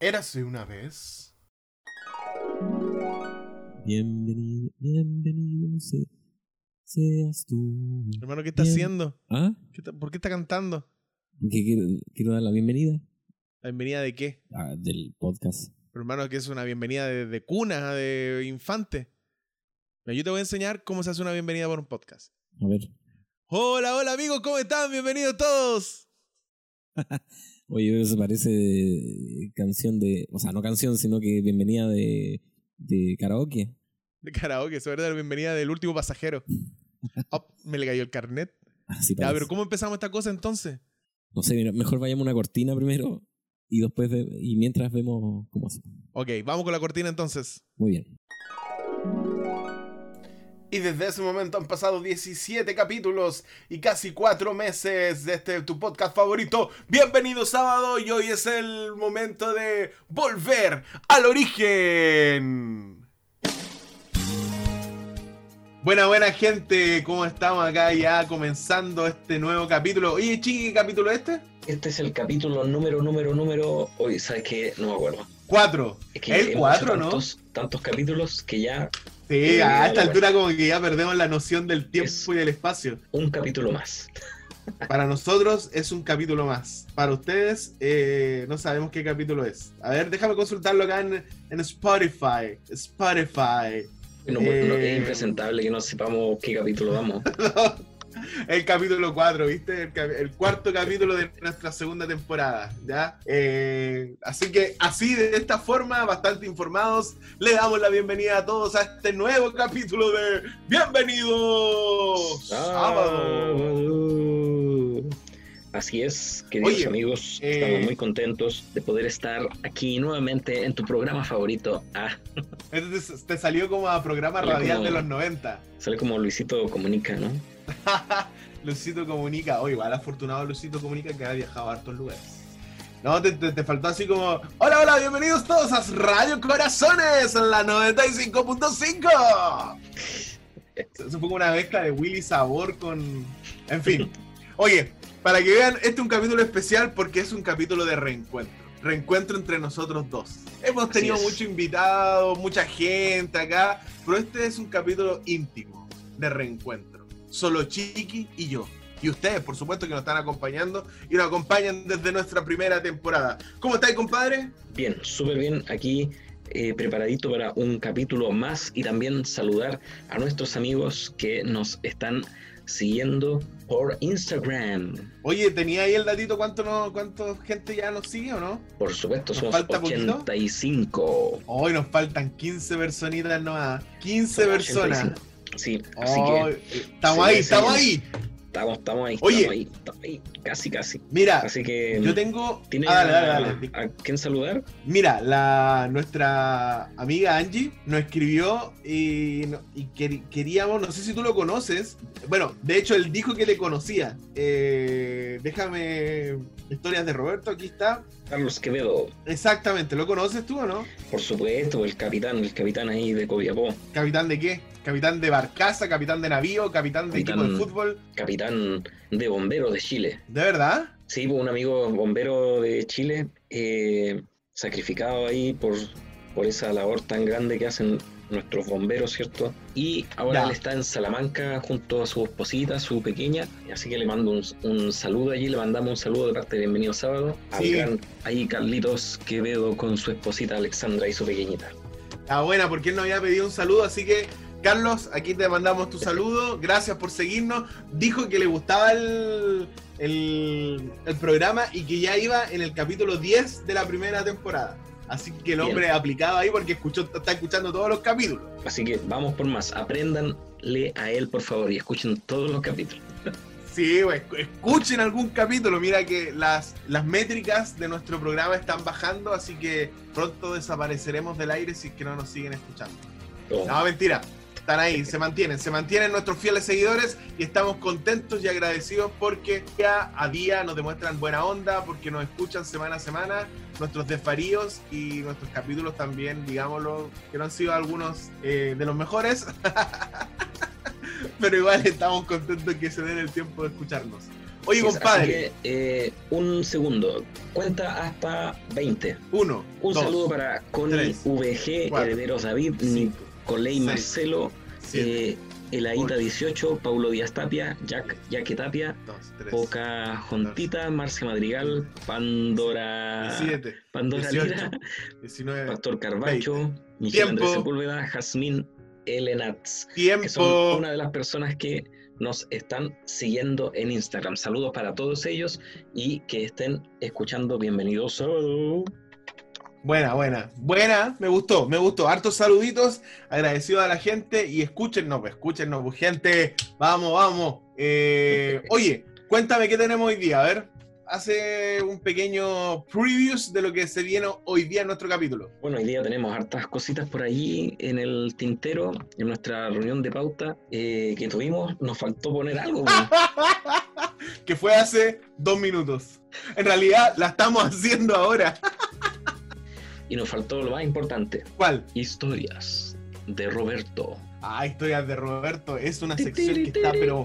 Érase una vez. Bienvenido, bienvenido se- seas tú. Hermano, ¿qué está Bien. haciendo? ¿Ah? ¿Qué está- ¿Por qué está cantando? ¿Qué quiero, quiero dar la bienvenida ¿La bienvenida de qué? Ah, del podcast. Hermano, que es una bienvenida de, de cuna, de infante. Mira, Yo te voy a enseñar cómo se hace una bienvenida por un podcast. A ver. Hola, hola amigos, ¿cómo están? Bienvenidos todos. Oye, pero eso parece de canción de. O sea, no canción, sino que bienvenida de, de karaoke. De karaoke, sobre la bienvenida del último pasajero. Oh, me le cayó el carnet. Así Ya, pero ¿cómo empezamos esta cosa entonces? No sé, mejor vayamos a una cortina primero y después y mientras vemos cómo hace. Ok, vamos con la cortina entonces. Muy bien. Y desde ese momento han pasado 17 capítulos y casi 4 meses de este tu podcast favorito. Bienvenido sábado y hoy es el momento de volver al origen. Buena, buena gente, ¿cómo estamos acá ya comenzando este nuevo capítulo? Oye, chiqui, ¿qué capítulo es este? Este es el capítulo número, número, número. Hoy, ¿sabes qué? No me acuerdo. 4. Es que El 4, hecho ¿no? tantos, tantos capítulos que ya Sí, a dale, esta bueno. altura como que ya perdemos la noción del tiempo Es- y del espacio. un capítulo más. Para nosotros es un capítulo más. Para ustedes eh, no sabemos qué capítulo es. A ver, déjame consultarlo acá en, en Spotify. Spotify. No, Eh. no- es impresentable que no sepamos qué capítulo vamos. el capítulo 4, ¿viste? El, el cuarto capítulo de nuestra segunda temporada, ¿ya? Eh, así que así, de esta forma, bastante informados, le damos la bienvenida a todos a este nuevo capítulo de Bienvenidos Sábado. Así es, queridos Oye, amigos, eh, estamos muy contentos de poder estar aquí nuevamente en tu programa favorito. Ah, Este te, te salió como a programa Sale radial como- de los 90. sale como Luisito Comunica, ¿no? Lucito Comunica, o igual afortunado Lucito Comunica que ha viajado a hartos lugares. No, te, te- te faltó así como, hola, hola, bienvenidos todos a Radio Corazones en la 95.5. Eso fue como una mezcla de Willy Sabor con... En fin. Oye, para que vean, este es un capítulo especial porque es un capítulo de reencuentro. Reencuentro entre nosotros dos. Hemos tenido es. muchos invitados, mucha gente acá, pero este es un capítulo íntimo de reencuentro. Solo Chiqui y yo. Y ustedes, por supuesto, que nos están acompañando y nos acompañan desde nuestra primera temporada. ¿Cómo estáis, compadre? Bien, súper bien aquí, eh, preparadito para un capítulo más y también saludar a nuestros amigos que nos están siguiendo por Instagram. Oye, ¿tenía ahí el datito cuánto, no, cuánto gente ya nos sigue o no? Por supuesto, ¿Nos somos falta poquito? 85. Hoy nos faltan 15 personitas nomás. 15 Somos personas. 85. Sí, así Oh, que estamos sí, ahí, estamos sí. ahí. estamos, estamos ahí, Oye. estamos ahí, estamos ahí, casi, casi. Mira, Así que, yo tengo. ¿tiene Ah, dale, dale, dale. a quién saludar? Mira, la, nuestra amiga Angie nos escribió y, y quer- queríamos, no sé si tú lo conoces. Bueno, de hecho, él dijo que le conocía. Eh, déjame. Historias de Roberto, aquí está. Carlos Quevedo, Exactamente, ¿lo conoces tú o no? por supuesto, el capitán, el capitán ahí de Copiapó. ¿Capitán de qué? ¿Capitán de barcaza? ¿Capitán de navío? ¿Capitán de Capitán- equipo de fútbol? capitán de bomberos de Chile. ¿De verdad? Sí, pues, un amigo bombero de Chile, eh, sacrificado ahí por, por esa labor tan grande que hacen nuestros bomberos, ¿cierto? Y ahora Ya. él está en Salamanca junto a su esposita, su pequeña, así que le mando un, un saludo allí, le mandamos un saludo de parte de Bienvenido Sábado al Sí. gran ahí Carlitos Quevedo con su esposita Alexandra y su pequeñita. Ah, buena, porque él nos había pedido un saludo, así que Carlos, aquí te mandamos tu saludo, gracias por seguirnos. Dijo que le gustaba el, el, el programa y que ya iba en el capítulo 10 de la primera temporada. Así que el Bien. hombre aplicaba ahí porque escuchó, está escuchando todos los capítulos. Así que vamos por más, apréndanle a él por favor y escuchen todos los capítulos. Sí, escuchen algún capítulo. Mira que las, las métricas de nuestro programa están bajando, así que pronto desapareceremos del aire si es que no nos siguen escuchando. Oh, No, mentira. Están ahí, se mantienen, se mantienen nuestros fieles seguidores y estamos contentos y agradecidos porque día a día nos demuestran buena onda, porque nos escuchan semana a semana, nuestros desvaríos y nuestros capítulos también, digámoslo, que no han sido algunos eh, de los mejores, pero igual estamos contentos que se den el tiempo de escucharnos. Oye, compadre. que, eh, un segundo. Cuenta hasta 20. Uno. Un dos, saludo para Connie tres, VG, cuatro, Herederos David, cinco, Seis, Marcelo, eh, Elaíta ocho, 18, Paulo Díaz Tapia, Jack Tapia, Poca Jontita, Marcia Madrigal, Pandora, siete, Pandora 18, Lira, 19. Pastor Carbacho, Michelle Tiempo. Andrés Sepúlveda, Jazmín Elenatz, que son Tiempo. una de las personas que nos están siguiendo en Instagram. Saludos para todos ellos y que estén escuchando. Bienvenidos. a- Buena, buena. Buena, me gustó, me gustó. Hartos saluditos, agradecido a la gente y escúchenos, pues, escúchenos, pues, gente. Vamos, vamos. Eh, oye, cuéntame qué tenemos hoy día. A ver, hace un pequeño previews de lo que se viene hoy día en nuestro capítulo. Bueno, hoy día tenemos hartas cositas por allí en el tintero, en nuestra reunión de pauta eh, que tuvimos. Nos faltó poner algo. que fue hace dos minutos. En realidad, la estamos haciendo ahora. Y nos faltó lo más importante. ¿Cuál? Historias de Roberto. Ah, historias de Roberto. Es una sección que está, pero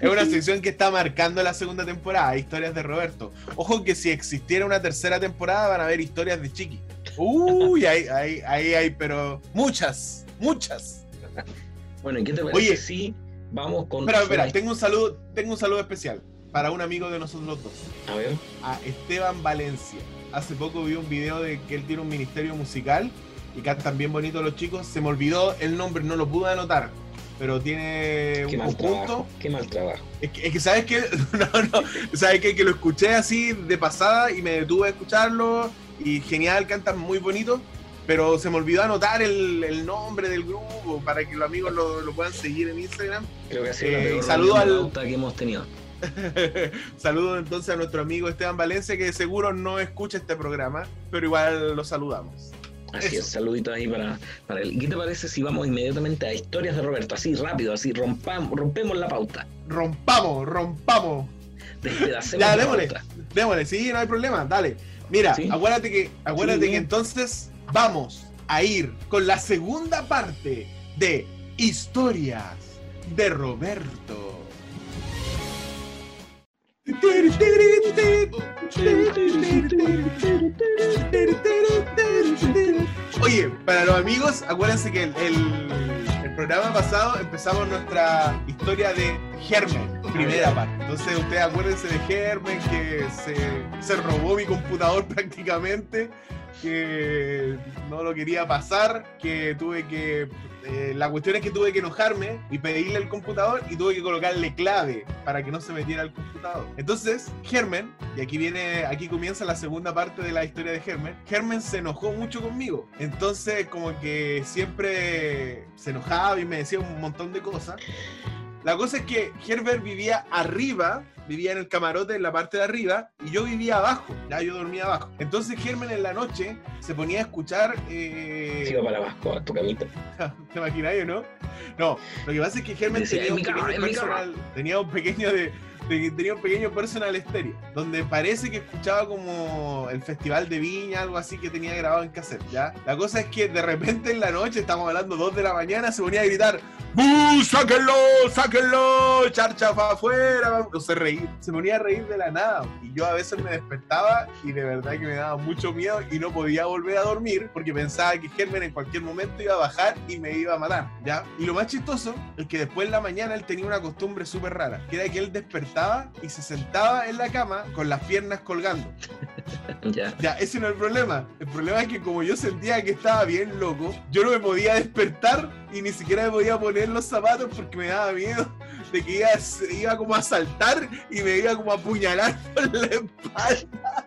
Es una sección que está marcando la segunda temporada, historias de Roberto. Ojo que si existiera una tercera temporada van a haber historias de Chiqui. Uy, ahí, ahí, ahí hay, pero muchas, muchas. Bueno, ¿y qué te parece Oye. si vamos con... Espera, espera, tengo un saludo, tengo un saludo especial para un amigo de nosotros dos, A ver, a Esteban Valencia. Hace poco vi un video de que él tiene un ministerio musical y cantan bien bonito los chicos. Se me olvidó el nombre, no lo pude anotar, pero tiene qué un mal conjunto. trabajo, qué mal trabajo. Es que, es que sabes que no, no, sabes que, que lo escuché así de pasada y me detuve a escucharlo y genial, cantan muy bonito, pero se me olvidó anotar el, el nombre del grupo para que los amigos lo, lo puedan seguir en Instagram. Creo que ha sido Eh, la peor saludo al- que hemos tenido. Saludo entonces a nuestro amigo Esteban Valencia que seguro no escucha este programa, pero igual lo saludamos. Así Eso. es, saluditos ahí para, para él. ¿Qué te parece si vamos inmediatamente a historias de Roberto? Así rápido, así rompamos, rompemos la pauta. Rompamos, rompamos. Despedacemos Ya, la démosle. pauta. Démosle, sí, no hay problema, dale. Mira, Sí. acuérdate que, acuérdate Sí, que entonces vamos a ir con la segunda parte de Historias de Roberto. Oye, para los amigos, acuérdense que el, el- el programa pasado empezamos nuestra historia de Germen, primera parte. Entonces ustedes acuérdense de Germen que se, se robó mi computador prácticamente, que no lo quería pasar, que tuve que... eh, la cuestión es que tuve que enojarme y pedirle el computador y tuve que colocarle clave para que no se metiera al computador. Entonces, Germen, y aquí viene, aquí comienza la segunda parte de la historia de Germen, Germen se enojó mucho conmigo. Entonces, como que siempre se enojaba y me decía un montón de cosas. La cosa es que Herbert vivía arriba, vivía en el camarote en la parte de arriba, y yo vivía abajo, ya yo dormía abajo. Entonces Germen en la noche se ponía a escuchar... eh, Sigo para abajo a tu camita. ¿Te imaginas o no? No, lo que pasa es que Decía, tenía "En un, mi cama, pequeño en mi cama". personal, tenía un pequeño de, de- tenía un pequeño personal estéreo, donde parece que escuchaba como el festival de Viña, algo así que tenía grabado en cassette, ¿ya? La cosa es que de repente en la noche, estamos hablando 2 de la mañana, se ponía a gritar ¡Bu! ¡Sáquenlo! ¡Sáquenlo! ¡Charcha para afuera! No se reír, se ponía a reír de la nada. Y yo a veces me despertaba y de verdad que me daba mucho miedo y no podía volver a dormir porque pensaba que Germen en cualquier momento iba a bajar y me iba a matar, ¿ya? Y lo más chistoso es que después en la mañana él tenía una costumbre súper rara, que era que él despertaba y se sentaba en la cama con las piernas colgando. Ya. Ya, ese no es el problema. El problema es que como yo sentía que estaba bien loco, yo no me podía despertar y ni siquiera me podía poner los zapatos porque me daba miedo de que iba, iba como a saltar y me iba como a apuñalar por la espalda.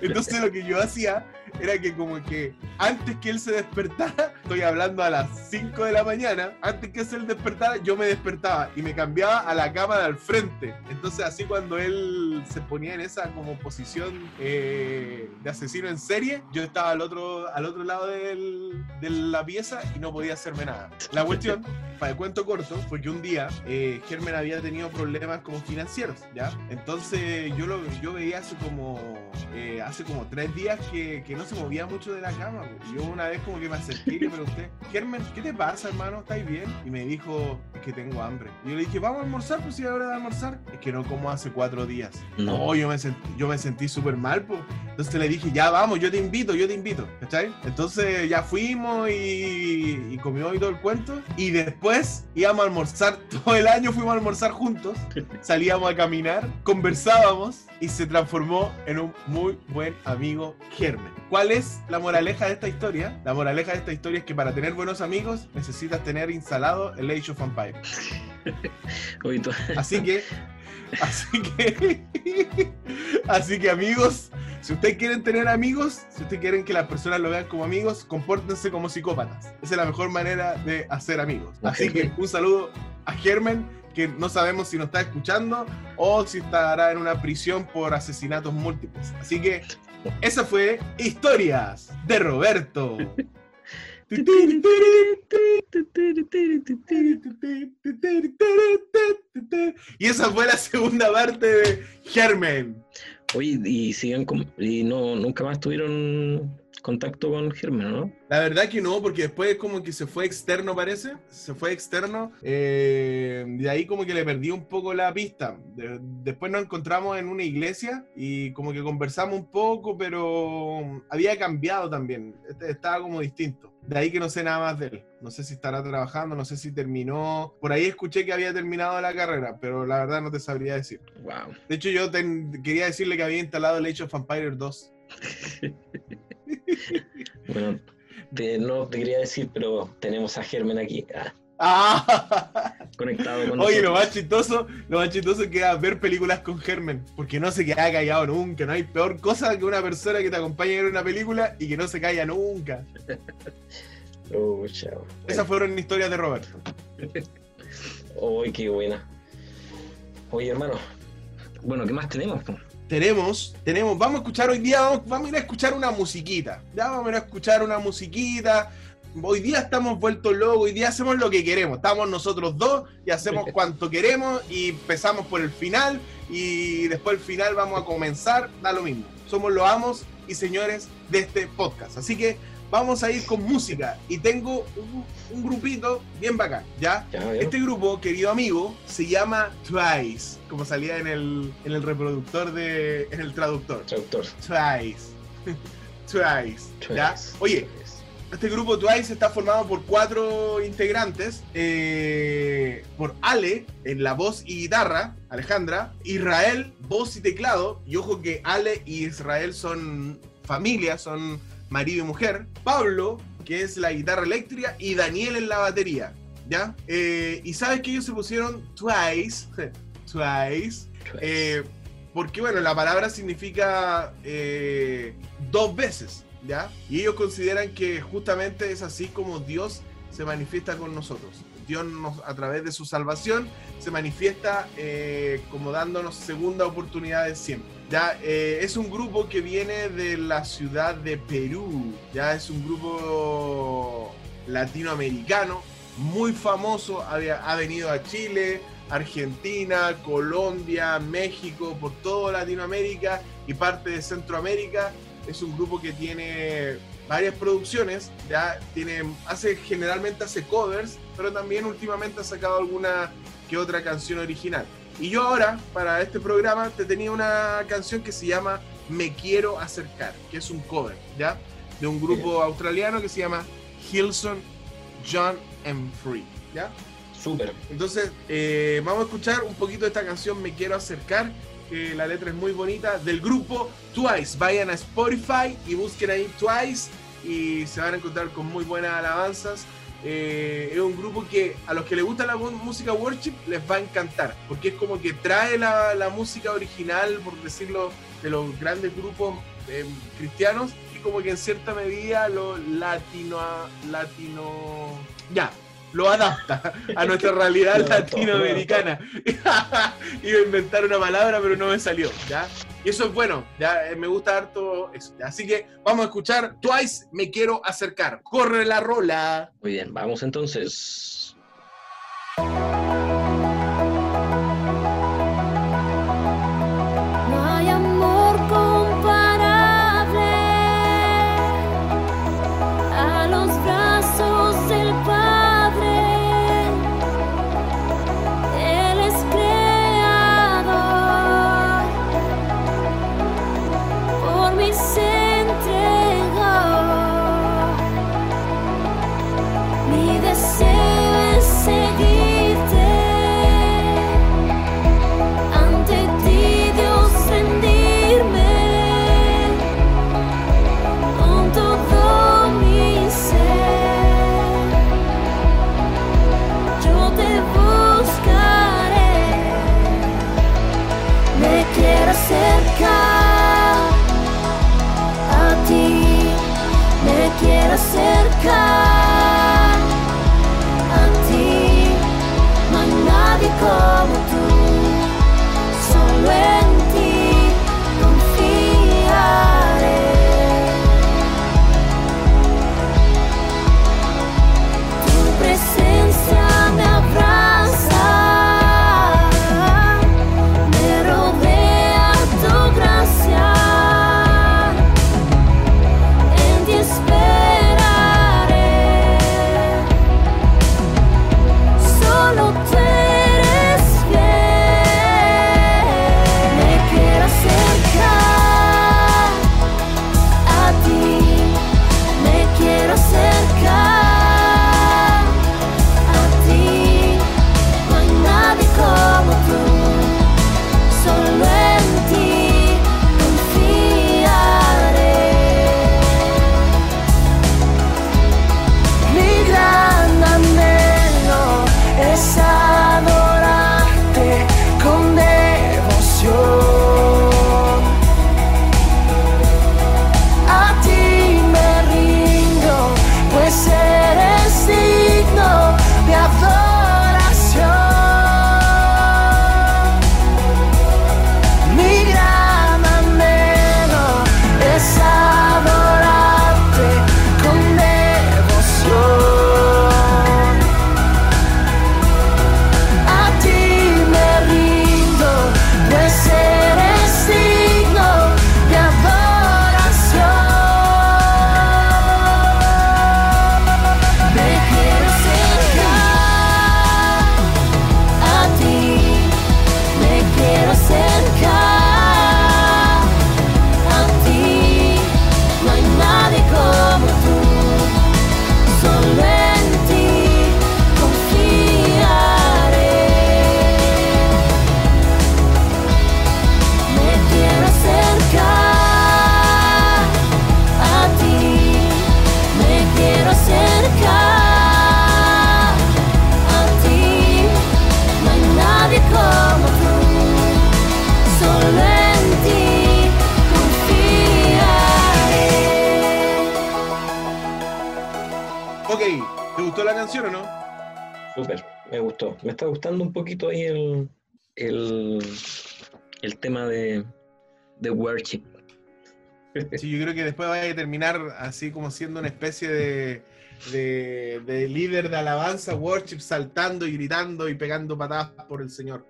Entonces lo que yo hacía era que como que antes que él se despertara, estoy hablando a las 5 de la mañana, antes que él despertara, yo me despertaba y me cambiaba a la cama de al frente. Entonces así cuando él se ponía en esa como posición eh, de asesino en serie, yo estaba al otro, al otro lado del- de la pieza y no podía hacerme nada. La cuestión, para el cuento corto, fue que un día eh, Germen había tenido problemas como financieros, ¿ya? Entonces yo lo yo veía hace como, eh, hace como tres días que, que no se movía mucho de la cama. Y yo una vez como que me acerqué y le pregunté, Germen, ¿qué te pasa, hermano? ¿Estáis bien? Y me dijo, es que tengo hambre. Y yo le dije, vamos a almorzar, pues si es hora de almorzar. Es que no como hace cuatro días. No, yo me sentí, yo me sentí súper mal, pues. Entonces le dije, ya vamos, yo te invito, yo te invito. ¿Cachai? Entonces ya fuimos y, y comimos y todo el cuento. Y después íbamos a almorzar, todo el año fuimos a almorzar juntos. Salíamos a caminar, conversábamos y se transformó en un muy buen amigo Germen. ¿Cuál es la moraleja de esta historia? La moraleja de esta historia es que para tener buenos amigos necesitas tener instalado el Age of Empires. Así que, así que, así que amigos, si ustedes quieren tener amigos, si ustedes quieren que las personas lo vean como amigos, compórtense como psicópatas. Esa es la mejor manera de hacer amigos. Así que un saludo a Germen que no sabemos si nos está escuchando o si estará en una prisión por asesinatos múltiples. Así que esa fue Historias de Roberto. Y esa fue la segunda parte de Germen. Oye, y siguen y no nunca más tuvieron contacto con Germen, ¿no? La verdad que no, porque después como que se fue externo, parece. Se fue externo. Eh, de ahí como que le perdí un poco la pista. después nos encontramos en una iglesia y como que conversamos un poco, pero había cambiado también. Este, estaba como distinto. De ahí que no sé nada más de él. No sé si estará trabajando, no sé si terminó. Por ahí escuché que había terminado la carrera, pero la verdad no te sabría decir. Wow. De hecho, yo quería decirle que había instalado el Age of Empires 2. bueno, no te quería decir, pero tenemos a Germen aquí. Ah. ah. Conectado con Oye, lo más chistoso, lo más chistoso que ver películas con Germen, porque no se queda callado nunca. No hay peor cosa que una persona que te acompañe a ver una película y que no se calla nunca. Oh, chao. Esas fueron historias de Roberto. Uy, qué buena. Oye, hermano. Bueno, ¿qué más tenemos? Tenemos, tenemos, vamos a escuchar hoy día, vamos, a ir a escuchar una musiquita, ya vamos a ir a escuchar una musiquita. Hoy día estamos vueltos locos, hoy día hacemos lo que queremos, estamos nosotros dos y hacemos cuanto queremos y empezamos por el final y después el final vamos a comenzar, da lo mismo. Somos los amos y señores de este podcast. Así que vamos a ir con música y tengo un, grupito bien bacán, ¿ya? este grupo, querido amigo, se llama Twice, como salía en el, en el reproductor de, en el traductor. Traductor. Twice. Twice, ¿ya? Oye, este grupo Twice está formado por cuatro integrantes, eh, por Ale en la voz y guitarra, Alejandra, Israel, voz y teclado, y ojo que Ale y Israel son familia, son marido y mujer, Pablo, que es la guitarra eléctrica, y Daniel en la batería. ¿Ya? Eh, y sabes que ellos se pusieron twice, twice, eh, porque bueno, la palabra significa eh, dos veces, ¿ya? Y ellos consideran que justamente es así como Dios se manifiesta con nosotros. A través de su salvación se manifiesta como dándonos segunda oportunidades siempre. Ya, eh, es un grupo que viene de la ciudad de Perú. Ya es un grupo latinoamericano muy famoso. ha venido a Chile, Argentina, Colombia, México, por toda Latinoamérica y parte de Centroamérica. Es un grupo que tiene varias producciones, ya tiene, hace generalmente hace covers, pero también últimamente ha sacado alguna que otra canción original. Y yo ahora, para este programa, te tenía una canción que se llama Me Quiero Acercar, que es un cover, ¿ya? De un grupo australiano que se llama Hilson, John and Free, ¿ya? Súper. Entonces, eh, vamos a escuchar un poquito de esta canción Me Quiero Acercar, que la letra es muy bonita, del grupo Twice. Vayan a Spotify y busquen ahí Twice y se van a encontrar con muy buenas alabanzas. Eh, es un grupo que a los que les gusta la música worship les va a encantar, porque es como que trae la, música original, por decirlo, de los grandes grupos eh, cristianos y como que en cierta medida lo latino, latino, ya, lo adapta a nuestra realidad latinoamericana. Iba a inventar una palabra, pero no me salió, ¿ya? Y eso es bueno, ya eh, me gusta harto eso. Así que vamos a escuchar Twice, me quiero acercar. Corre la rola. Muy bien, vamos entonces. La canción o no? Súper, me gustó. Me está gustando un poquito ahí el, el, el tema de, de worship. Sí, yo creo que después vaya a terminar así como siendo una especie de, de, de líder de alabanza, worship, saltando y gritando y pegando patadas por el Señor.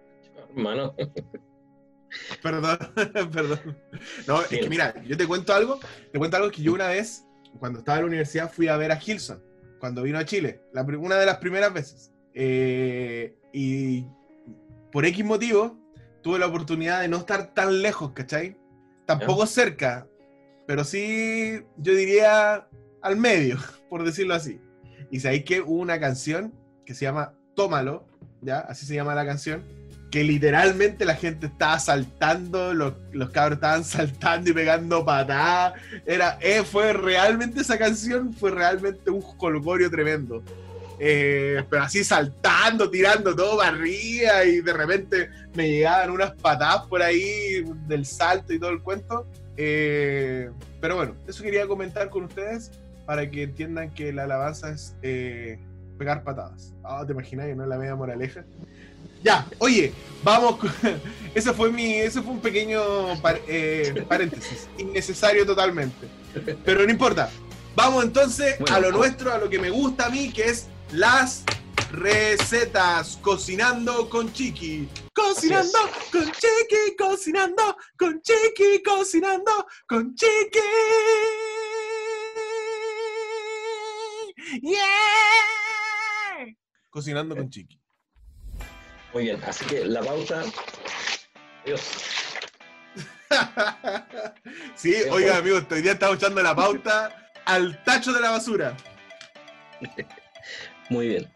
Hermano, Perdón, perdón. No, es que mira, yo te cuento algo, te cuento algo que yo una vez, cuando estaba en la universidad, fui a ver a Gilson, cuando vino a Chile, la una de las primeras veces. Eh, y por X motivo, tuve la oportunidad de no estar tan lejos, ¿cachai? Tampoco cerca, pero sí, yo diría al medio, por decirlo así. Y sabéis que hubo una canción que se llama Tómalo, ¿ya? Así se llama la canción que literalmente la gente estaba saltando, los, los cabros estaban saltando y pegando patadas. Era, eh, fue realmente esa canción, fue realmente un colgorio tremendo. Eh, pero así saltando, tirando todo para arriba y de repente me llegaban unas patadas por ahí del salto y todo el cuento. Eh, pero bueno, eso quería comentar con ustedes para que entiendan que la alabanza es pegar patadas. Ah, ¿Te imaginas? ¿No la media moraleja? Ya, oye, vamos. Ese fue mi, ese fue un pequeño par- eh, paréntesis, innecesario totalmente. Pero no importa. Vamos entonces Bueno, a lo nuestro, a lo que me gusta a mí, que es las recetas. Cocinando con Chiqui. Cocinando con Chiqui, cocinando con Chiqui, cocinando con Chiqui. Yeah. Cocinando con Chiqui. Muy bien. Así que la pauta. Dios. sí, oiga, amigos, hoy día estamos echando la pauta al tacho de la basura. Muy bien.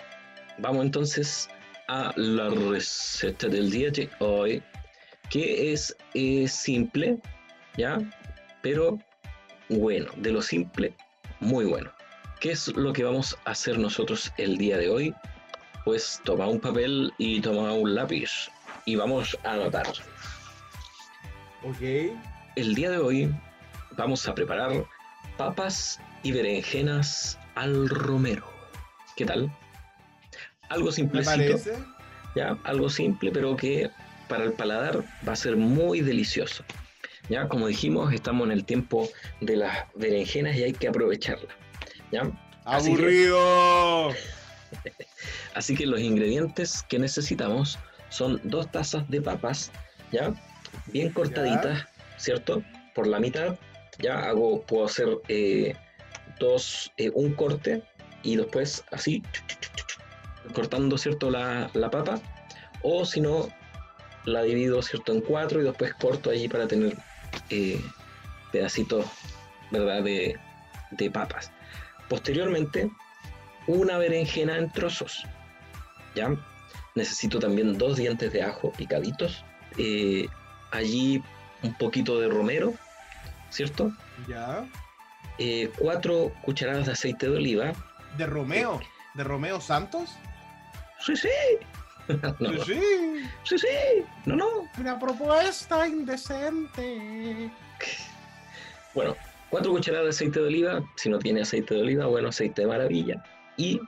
Vamos entonces a la receta del día de hoy, que es eh, simple, ¿ya? Pero bueno, de lo simple, muy bueno. ¿Qué es lo que vamos a hacer nosotros el día de hoy? Pues toma un papel y toma un lápiz y vamos a anotar. Ok. El día de hoy vamos a preparar papas y berenjenas al romero. ¿Qué tal? Algo ¿Me simplecito? ¿ya? Algo simple, pero que para el paladar va a ser muy delicioso. Ya, como dijimos, estamos en el tiempo de las berenjenas y hay que aprovecharlas. ¿ya? Así que- ¡Aburrido! Así que los ingredientes que necesitamos son dos tazas de papas, ¿ya? Bien cortaditas, ¿cierto? Por la mitad, ya hago, puedo hacer eh, dos, eh, un corte y después así, cortando, ¿cierto? La, la papa, o si no, la divido, ¿cierto? En cuatro y después corto allí para tener eh, pedacitos, ¿verdad? De, de papas. Posteriormente, una berenjena en trozos. ¿Ya? Necesito también dos dientes de ajo picaditos. eh, allí un poquito de romero, ¿cierto? Ya. Eh, cuatro cucharadas de aceite de oliva. ¿De Romeo? ¿De Romeo Santos? Sí, sí. no, no. Sí, Sí, sí. No, no. Una propuesta indecente. Bueno, cuatro cucharadas de aceite de oliva. Si no tiene aceite de oliva, bueno, aceite de maravilla. Y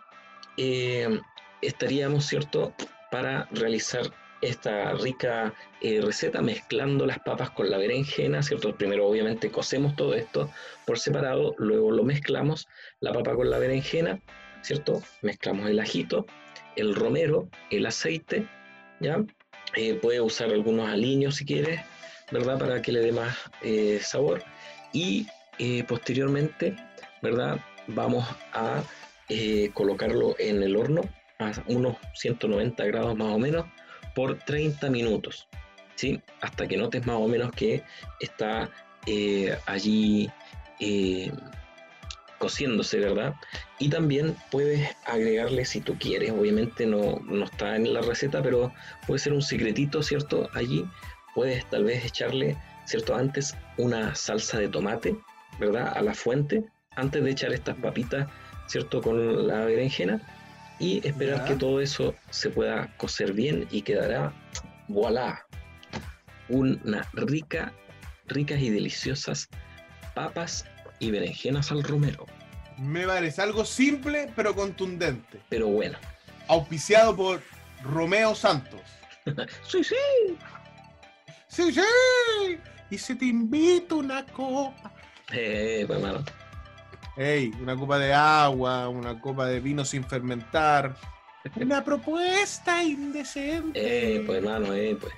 eh, estaríamos, ¿cierto?, para realizar esta rica eh, receta mezclando las papas con la berenjena, ¿cierto? Primero, obviamente, cocemos todo esto por separado, luego lo mezclamos, la papa con la berenjena, ¿cierto? Mezclamos el ajito, el romero, el aceite, ¿ya? Eh, puede usar algunos aliños si quieres, ¿verdad? Para que le dé más eh, sabor. Y eh, posteriormente, ¿verdad? Vamos a colocarlo en el horno a unos 190 grados más o menos por 30 minutos, ¿sí? Hasta que notes más o menos que está eh, allí eh, cociéndose, ¿verdad? Y también puedes agregarle si tú quieres, obviamente no, no está en la receta, pero puede ser un secretito, ¿cierto? Allí puedes tal vez echarle, ¿cierto? Antes una salsa de tomate, ¿verdad? A la fuente, antes de echar estas papitas, ¿cierto? Con la berenjena y esperar que todo eso se pueda cocer bien y quedará, voilà, una rica, ricas y deliciosas papas y berenjenas al romero. Me parece algo simple pero contundente. Pero bueno, Auspiciado por Romeo Santos. sí, sí, Sí, sí. Y si te invito una copa. eh, pues, mano, Ey, una copa de agua, una copa de vino sin fermentar. Una propuesta indecente. eh, pues hermano, eh, pues.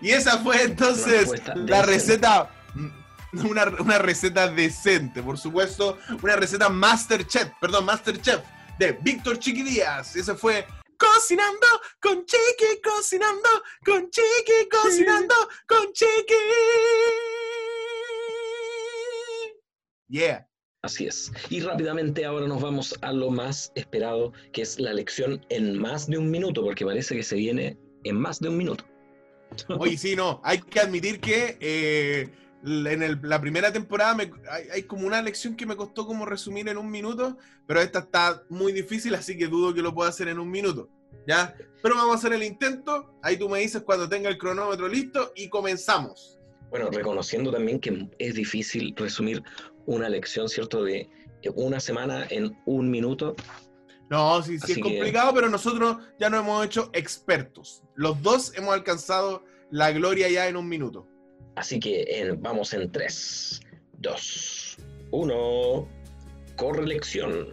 Y esa fue entonces la receta. mm, Una, una receta decente, por supuesto. Una receta Masterchef, perdón, Masterchef de Víctor Chiqui Díaz. Ese fue Cocinando con Chiqui, cocinando con Chiqui, cocinando con Chiqui. Yeah. Así es. Y rápidamente ahora nos vamos a lo más esperado, que es la lección en más de un minuto, porque parece que se viene en más de un minuto. Oye, sí, no, hay que admitir que eh, en el- la primera temporada me- hay, hay como una lección que me costó como resumir en un minuto, pero esta está muy difícil, así que dudo que lo pueda hacer en un minuto, ¿ya? Pero vamos a hacer el intento, ahí tú me dices cuando tenga el cronómetro listo y comenzamos. Bueno, reconociendo también que es difícil resumir una lección, ¿cierto? De una semana en un minuto. No, sí, sí Así es que- complicado, pero nosotros ya nos hemos hecho expertos. Los dos hemos alcanzado la gloria ya en un minuto. Así que en- vamos en 3, 2, 1. Corre lección.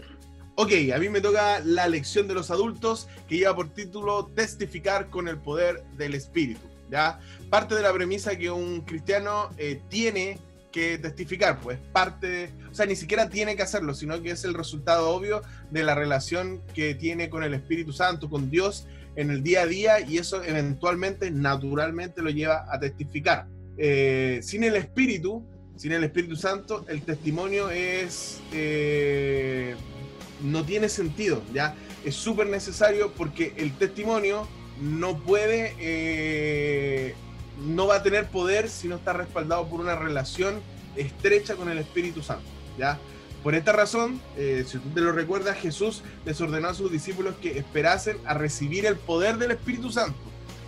Ok, a mí me toca la lección de los adultos que lleva por título Testificar con el poder del Espíritu. ¿ya? Parte de la premisa que un cristiano eh, tiene que testificar, pues parte, o sea, ni siquiera tiene que hacerlo, sino que es el resultado obvio de la relación que tiene con el Espíritu Santo, con Dios en el día a día y eso eventualmente, naturalmente lo lleva a testificar. Eh, sin el Espíritu, sin el Espíritu Santo, el testimonio es... eh, no tiene sentido, ¿ya? Es súper necesario porque el testimonio no puede, eh, no va a tener poder si no está respaldado por una relación estrecha con el Espíritu Santo, ¿ya? Por esta razón, eh, si tú te lo recuerdas, Jesús les ordenó a sus discípulos que esperasen a recibir el poder del Espíritu Santo.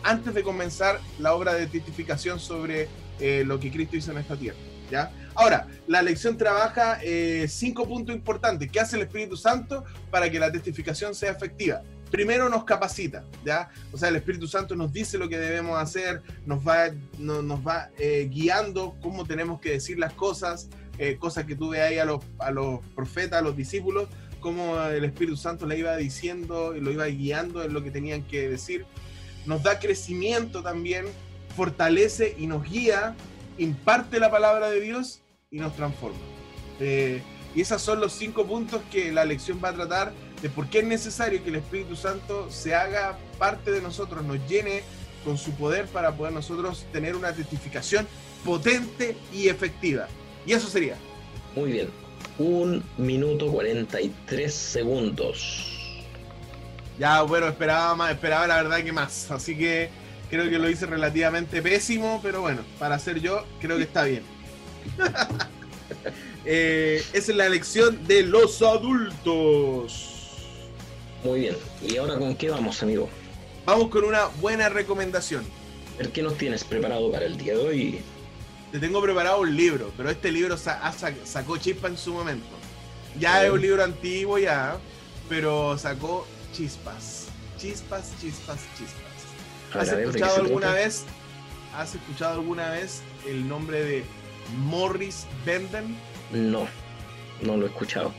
antes de comenzar la obra de testificación sobre eh, lo que Cristo hizo en esta tierra. ¿ya? Ahora, la lección trabaja eh, cinco puntos importantes. ¿Qué hace el Espíritu Santo para que la testificación sea efectiva? Primero nos capacita, ¿ya? O sea, el Espíritu Santo nos dice lo que debemos hacer, nos va, no- nos va eh, guiando cómo tenemos que decir las cosas, eh, cosas que tú ves ahí a los, a los profetas, a los discípulos, cómo el Espíritu Santo le iba diciendo y lo iba guiando en lo que tenían que decir. Nos da crecimiento también, fortalece y nos guía, imparte la palabra de Dios y nos transforma. Eh, y esos son los cinco puntos que la lección va a tratar de por qué es necesario que el Espíritu Santo se haga parte de nosotros, nos llene con su poder para poder nosotros tener una testificación potente y efectiva. Y eso sería. Muy bien. Un minuto 43 segundos. Ya, bueno, esperaba más, esperaba la verdad que más. Así que creo que lo hice relativamente pésimo, pero bueno, para ser yo, creo que está bien. Eh, esa es la elección de los adultos. Muy bien. ¿Y ahora con qué vamos, amigo? Vamos con una buena recomendación. Qué nos tienes preparado para el día de hoy. Te tengo preparado un libro, pero este libro sa- sacó chispa en su momento. Ya es un libro antiguo ya, pero sacó chispas. Chispas, chispas, chispas. ¿Has a ver, ¿de qué escuchado alguna vez? ¿Has escuchado alguna vez el nombre de Morris Benden? No, no lo he escuchado.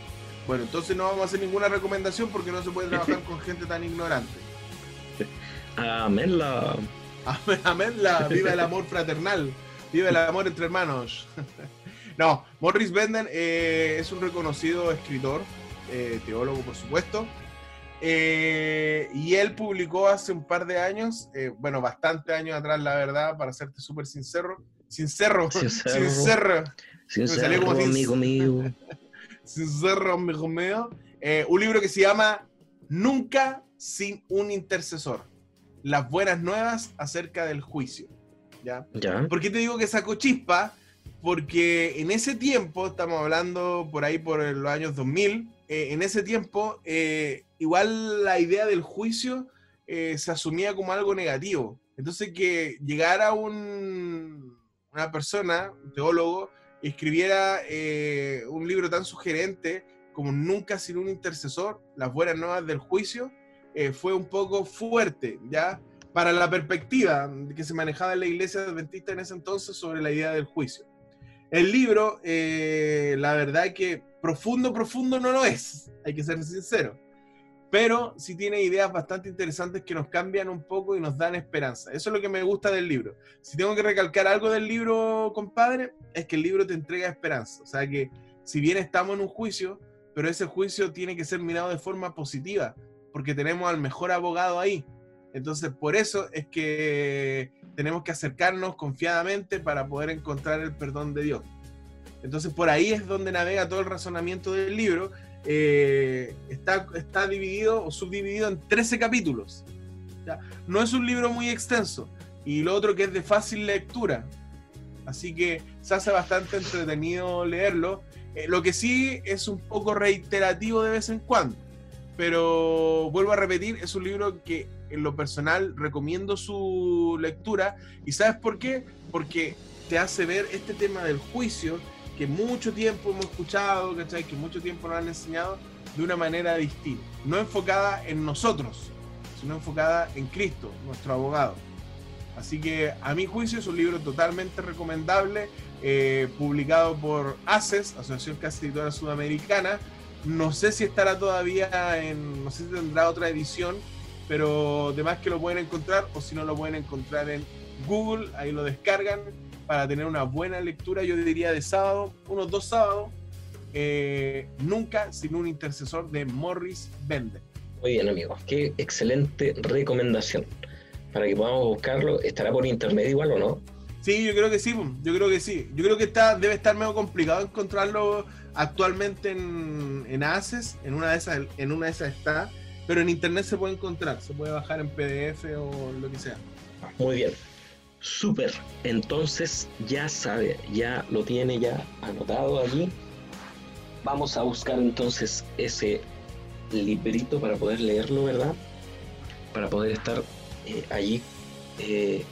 Bueno, entonces no vamos a hacer ninguna recomendación porque no se puede trabajar con gente tan ignorante. Amén la... Amén, la, viva el amor fraternal, viva el amor entre hermanos. No, Morris Benden eh, es un reconocido escritor, eh, teólogo por supuesto, eh, y él publicó hace un par de años, eh, bueno, bastante años atrás la verdad, para serte súper sincero, sincero, Sincero. sincero, Sincero, salió como sin- amigo mío. Amigo mío, eh, un libro que se llama Nunca sin un intercesor, las buenas nuevas acerca del juicio. ¿ya? Ya. ¿Por qué te digo que sacó chispa? Porque en ese tiempo, estamos hablando por ahí por los años 2000, eh, en ese tiempo, eh, igual la idea del juicio eh, se asumía como algo negativo. Entonces que llegara un, una persona, un teólogo, escribiera eh, un libro tan sugerente como Nunca sin un intercesor, las buenas nuevas del juicio, eh, fue un poco fuerte, ¿ya? Para la perspectiva que se manejaba en la iglesia adventista en ese entonces sobre la idea del juicio. El libro, eh, la verdad que profundo, profundo no lo es, hay que ser sincero, pero sí tiene ideas bastante interesantes que nos cambian un poco y nos dan esperanza. Eso es lo que me gusta del libro. Si tengo que recalcar algo del libro, compadre, es que el libro te entrega esperanza. O sea que si bien estamos en un juicio, pero ese juicio tiene que ser mirado de forma positiva, porque tenemos al mejor abogado ahí. Entonces, por eso es que tenemos que acercarnos confiadamente para poder encontrar el perdón de Dios. Entonces, por ahí es donde navega todo el razonamiento del libro. Eh, está, está dividido o subdividido en 13 capítulos. No es un libro muy extenso. Y lo otro que es de fácil lectura. Así que se hace bastante entretenido leerlo. Eh, lo que sí es un poco reiterativo de vez en cuando. Pero vuelvo a repetir, es un libro que en lo personal recomiendo su lectura. ¿Y sabes por qué? Porque te hace ver este tema del juicio que mucho tiempo hemos escuchado, ¿cachai? que mucho tiempo nos han enseñado de una manera distinta. No enfocada en nosotros, sino enfocada en Cristo, nuestro abogado. Así que a mi juicio es un libro totalmente recomendable, eh, publicado por ACES, Asociación Casa Editora Sudamericana. No sé si estará todavía en, no sé si tendrá otra edición, pero además que lo pueden encontrar o si no lo pueden encontrar en Google, ahí lo descargan para tener una buena lectura, yo diría de sábado, unos dos sábados, eh, nunca sin un intercesor de Morris Bender. Muy bien, amigos. Qué excelente recomendación. Para que podamos buscarlo, ¿estará por internet igual o no? Sí, yo creo que sí, yo creo que sí. Yo creo que está, debe estar medio complicado encontrarlo actualmente en, en ACES, en una, de esas, en una de esas está, pero en internet se puede encontrar, se puede bajar en PDF o lo que sea. Muy bien. Súper. Entonces ya sabe, ya lo tiene ya anotado allí. Vamos a buscar entonces ese librito para poder leerlo, ¿verdad? Para poder estar eh, allí eh,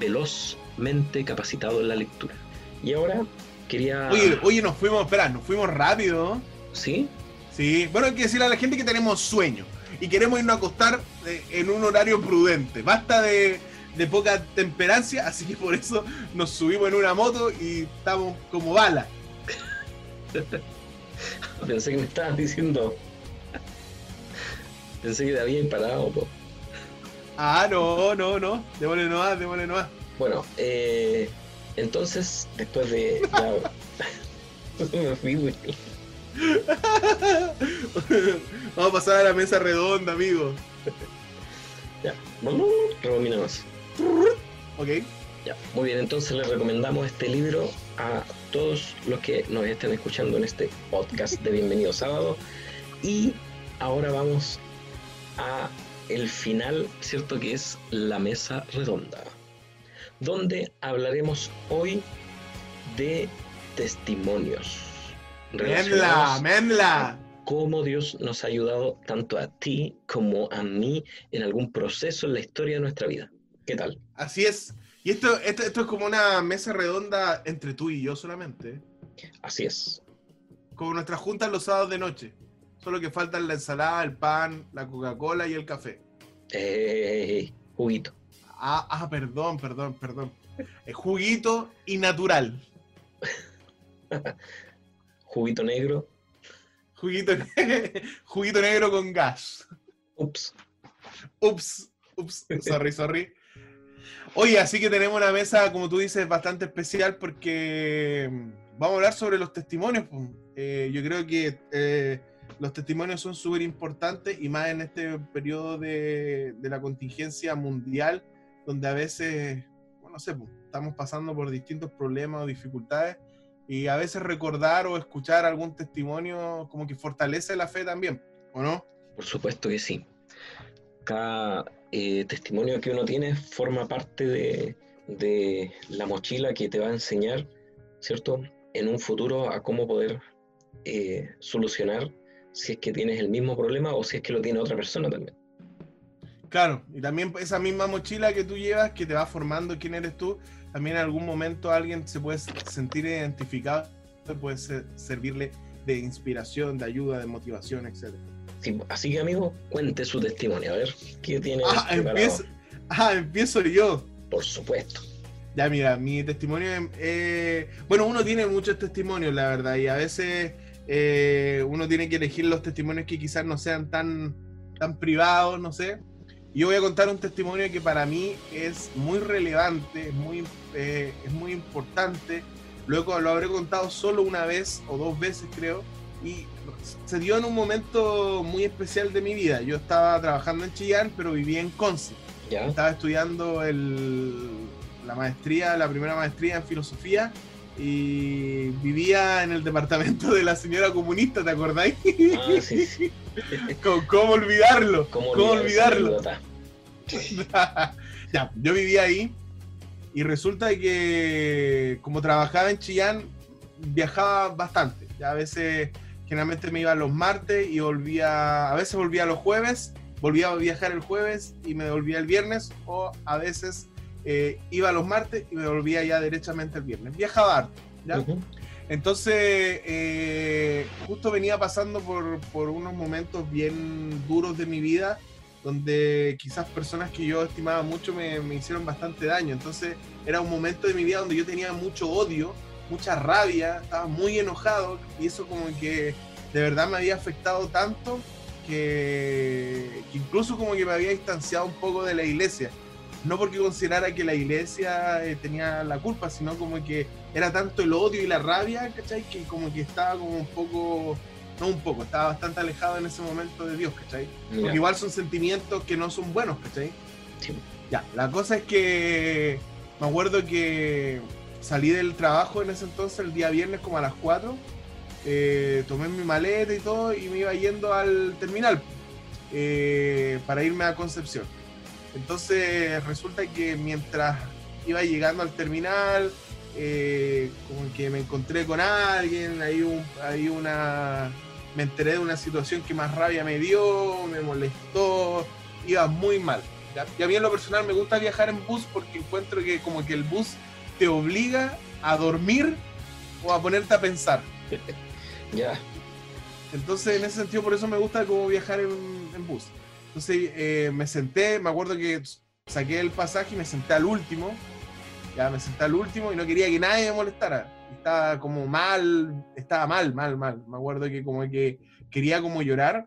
velozmente capacitado en la lectura. Y ahora quería... Oye, oye, nos fuimos, espera, nos fuimos rápido. ¿Sí? Sí, bueno, hay que decirle a la gente que tenemos sueño y queremos irnos a acostar eh, en un horario prudente. Basta de, de poca temperancia, así que por eso nos subimos en una moto y estamos como bala. Pensé que me estabas diciendo... Pensé que te habían parado. po. Ah, no, no, no. Démosle nomás, démosle nomás. Bueno, eh, entonces, después de... ya- me fui, güey. Vamos a pasar a la mesa redonda, amigo. Ya, rebobina más. Ok. Ya, muy bien, entonces les recomendamos este libro a todos los que nos estén escuchando en este podcast de Bienvenido Sábado. Y ahora vamos a el final, ¿cierto? Que es la mesa redonda, donde hablaremos hoy de testimonios. Relacionados menla. cómo Dios nos ha ayudado tanto a ti como a mí en algún proceso en la historia de nuestra vida. ¿Qué tal? Así es. Y esto, esto, esto es como una mesa redonda entre tú y yo solamente. ¿eh? Así es. Como nuestras juntas los sábados de noche. Solo que faltan la ensalada, el pan, la Coca-Cola y el café. Eh, juguito. Ah, ah, perdón, perdón, perdón. Es juguito y natural. Juguito negro. Juguito, juguito negro con gas. Ups. Ups, ups, sorry, sorry. Oye, así que tenemos una mesa, como tú dices, bastante especial porque mm, vamos a hablar sobre los testimonios. pues. Eh, yo creo que eh, los testimonios son súper importantes y más en este periodo de, la contingencia mundial, donde a veces, no sé, pues, estamos pasando por distintos problemas o dificultades y a veces recordar o escuchar algún testimonio como que fortalece la fe también, ¿o no? Por supuesto que sí. Cada eh, testimonio que uno tiene forma parte de, la mochila que te va a enseñar, ¿cierto? En un futuro a cómo poder eh, solucionar si es que tienes el mismo problema o si es que lo tiene otra persona también. Claro, y también esa misma mochila que tú llevas, que te va formando quién eres tú, también en algún momento alguien se puede sentir identificado, puede ser- servirle de inspiración, de ayuda, de motivación, etc. Sí, así que, amigo, cuente su testimonio. A ver, ¿qué tiene Ah, empiezo, ah, empiezo yo. Por supuesto. Ya, mira, mi testimonio, eh, bueno, uno tiene muchos testimonios, la verdad, y a veces eh, uno tiene que elegir los testimonios que quizás no sean tan, tan privados, no sé. Yo voy a contar un testimonio que para mí es muy relevante, es muy, eh, es muy importante. Luego lo habré contado solo una vez o dos veces, creo. Y se dio en un momento muy especial de mi vida. Yo estaba trabajando en Chillán, pero vivía en Conce estaba estudiando el- la maestría, la primera maestría en filosofía y vivía en el departamento de la señora comunista, ¿te acordáis? Ah, sí, sí. ¿Cómo, olvidarlo? ¿Cómo, ¿Cómo olvidarlo? ya, yo vivía ahí y resulta que como trabajaba en Chillán, viajaba bastante. Ya a veces, generalmente me iba los martes y volvía, a veces volvía los jueves, volvía a viajar el jueves y me volvía el viernes, o a veces eh, iba los martes y me volvía ya derechamente el viernes. Viajaba harto. ¿ya? Entonces, eh, justo venía pasando por, por unos momentos bien duros de mi vida, donde quizás personas que yo estimaba mucho me, me hicieron bastante daño. Entonces, era un momento de mi vida donde yo tenía mucho odio, mucha rabia, estaba muy enojado y eso como que de verdad me había afectado tanto que, que incluso como que me había distanciado un poco de la iglesia. No porque considerara que la iglesia eh, tenía la culpa, sino como que era tanto el odio y la rabia, ¿cachai? Que como que estaba como un poco, no un poco, estaba bastante alejado en ese momento de Dios, ¿cachai? Ya. Porque igual son sentimientos que no son buenos, ¿cachai? Sí. Ya, la cosa es que me acuerdo que salí del trabajo en ese entonces, el día viernes como a las 4, eh, tomé mi maleta y todo y me iba yendo al terminal eh, para irme a Concepción. Entonces resulta que mientras iba llegando al terminal, eh, como que me encontré con alguien, hay, un, una... Me enteré de una situación que más rabia me dio, me molestó, iba muy mal. Y a mí en lo personal me gusta viajar en bus porque encuentro que como que el bus te obliga a dormir o a ponerte a pensar. Ya. Entonces, en ese sentido, por eso me gusta como viajar en, en bus. Entonces, eh, me senté, me acuerdo que saqué el pasaje y me senté al último. Ya me senté al último y no quería que nadie me molestara. Estaba como mal, estaba mal, mal, mal. Me acuerdo que como que quería como llorar,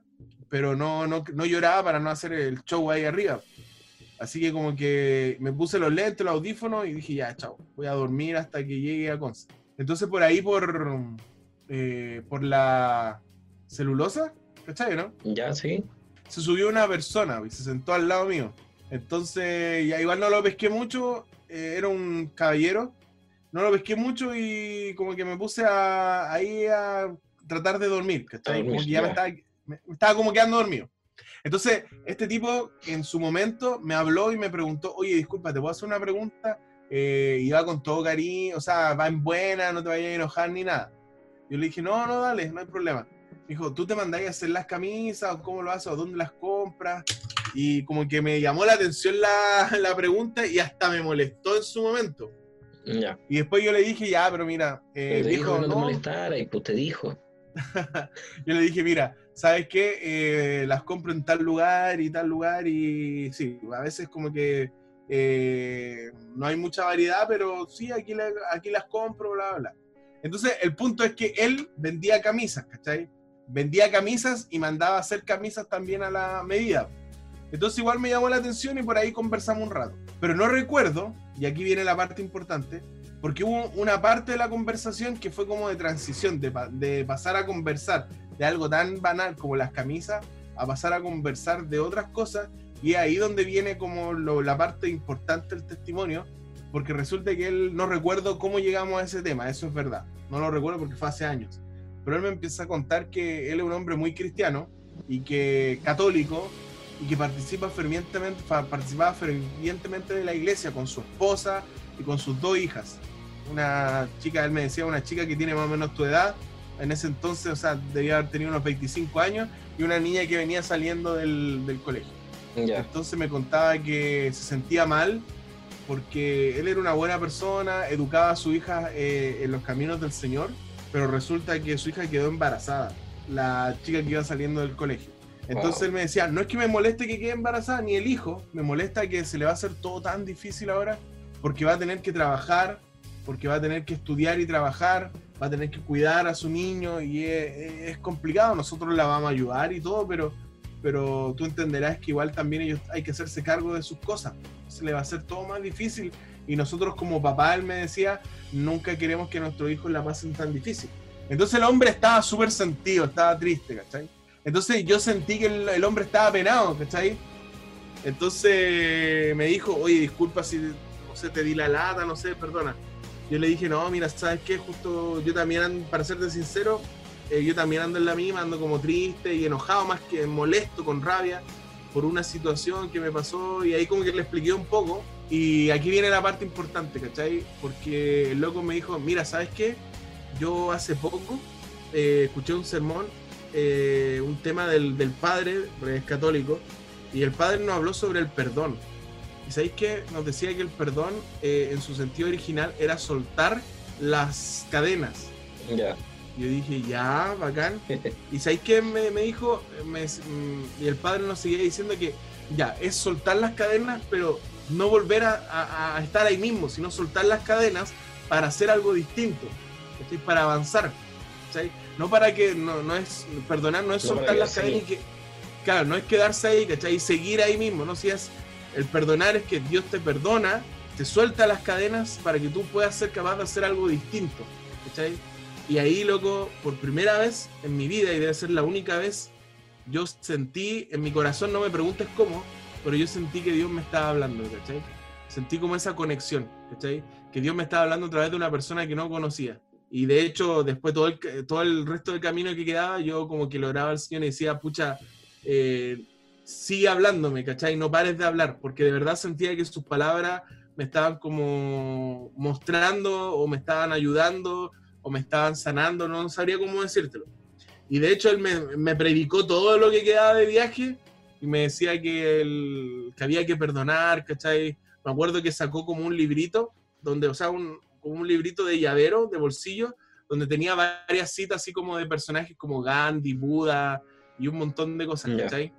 pero no, no, no lloraba para no hacer el show ahí arriba. Así que como que me puse los lentes, los audífonos y dije, ya, chao, voy a dormir hasta que llegue a Conce. Entonces por ahí, por, eh, por la celulosa, ¿cachai, no? Ya, sí. se subió una persona y se sentó al lado mío. Entonces, ya igual no lo pesqué mucho, eh, era un caballero, no lo pesqué mucho y como que me puse a, ahí a tratar de dormir, ¿cachai? Dormir, Como que ya me estaba, me- me estaba como quedando dormido. Entonces, este tipo en su momento me habló y me preguntó, oye, disculpa, ¿te puedo hacer una pregunta? Eh, y va con todo cariño, o sea, va en buena, no te vayas a enojar ni nada. Yo le dije, no, no, dale, no hay problema. Me dijo, ¿tú te mandáis a hacer las camisas o cómo lo haces o dónde las compras? Y como que me llamó la atención la, la pregunta y hasta me molestó en su momento. Ya. Y después yo le dije, ya, pero mira, eh, Pero dijo que no te no. molestara y pues te dijo. Yo le dije, mira, ¿sabes qué? Eh, las compro en tal lugar y tal lugar y sí, a veces como que eh, no hay mucha variedad, pero sí, aquí, la- aquí las compro, bla, bla. Entonces, el punto es que él vendía camisas, ¿cachai? Vendía camisas y mandaba hacer camisas también a la medida. Entonces igual me llamó la atención y por ahí conversamos un rato. Pero no recuerdo, y aquí viene la parte importante, porque hubo una parte de la conversación que fue como de transición, de, de pasar a conversar de algo tan banal como las camisas, a pasar a conversar de otras cosas, y ahí donde viene como la parte importante del testimonio, porque resulta que él no recuerdo cómo llegamos a ese tema, eso es verdad, no lo recuerdo porque fue hace años, pero él me empieza a contar que él es un hombre muy cristiano y que católico y que participa fervientemente, participaba fervientemente de la iglesia con su esposa y con sus dos hijas. Una chica, él me decía, una chica que tiene más o menos tu edad, en ese entonces, o sea, debía haber tenido unos 25 años, y una niña que venía saliendo del, del colegio. Ya. Entonces me contaba que se sentía mal porque él era una buena persona, educaba a su hija eh, en los caminos del Señor, pero resulta que su hija quedó embarazada, la chica que iba saliendo del colegio. Entonces Wow. él me decía, no es que me moleste que quede embarazada, ni el hijo, me molesta que se le va a hacer todo tan difícil ahora, porque va a tener que trabajar, porque va a tener que estudiar y trabajar, va a tener que cuidar a su niño y es, es complicado, nosotros la vamos a ayudar y todo, pero pero tú entenderás que igual también ellos hay que hacerse cargo de sus cosas. Se le va a hacer todo más difícil y nosotros como papá, él me decía, nunca queremos que nuestros hijos la pasen tan difícil. Entonces el hombre estaba súper sentido, estaba triste, ¿cachai? Entonces yo sentí que el, el hombre estaba penado, ¿cachai? Entonces me dijo, oye, disculpa si, no sé, te di la lata, no sé, perdona. Yo le dije, no, mira, ¿sabes qué? Justo yo también, para serte sincero, eh, yo también ando en la misma, ando como triste y enojado, más que molesto, con rabia, por una situación que me pasó y ahí como que le expliqué un poco. Y aquí viene la parte importante, ¿cachai? Porque el loco me dijo, mira, ¿sabes qué? Yo hace poco eh, escuché un sermón, eh, un tema del, del padre, es católico, y el padre nos habló sobre el perdón. ¿Y sabéis qué? Nos decía que el perdón, eh, en su sentido original, era soltar las cadenas. Ya. Yo dije, ya, bacán. ¿Y sabéis qué me, me dijo? Me- mm, y el padre nos seguía diciendo que ya, es soltar las cadenas, pero no volver a, a- a estar ahí mismo, sino soltar las cadenas para hacer algo distinto, ¿cachai? para avanzar. ¿cachai? No para que, no, no es, perdonar no es No soltar las cadenas y que, claro, no es quedarse ahí, ¿cachai? Y seguir ahí mismo, ¿no? Si es, el perdonar es que Dios te perdona, te suelta las cadenas para que tú puedas ser capaz de hacer algo distinto, ¿cachai? Y ahí, loco, por primera vez en mi vida, y debe ser la única vez, yo sentí, en mi corazón, no me preguntes cómo, pero yo sentí que Dios me estaba hablando, ¿cachai? Sentí como esa conexión, ¿cachai? Que Dios me estaba hablando a través de una persona que no conocía. Y de hecho, después todo el, todo el resto del camino que quedaba, yo como que lo oraba al Señor y decía, pucha, eh, sigue hablándome, ¿cachai? No pares de hablar, porque de verdad sentía que sus palabras me estaban como mostrando o me estaban ayudando o me estaban sanando, no sabría cómo decírtelo. Y de hecho él me, me predicó todo lo que quedaba de viaje y me decía que, el, que había que perdonar, ¿cachai? Me acuerdo que sacó como un librito, donde, o sea, un, como un librito de llavero, de bolsillo, donde tenía varias citas así como de personajes como Gandhi, Buda y un montón de cosas. ¿cachai?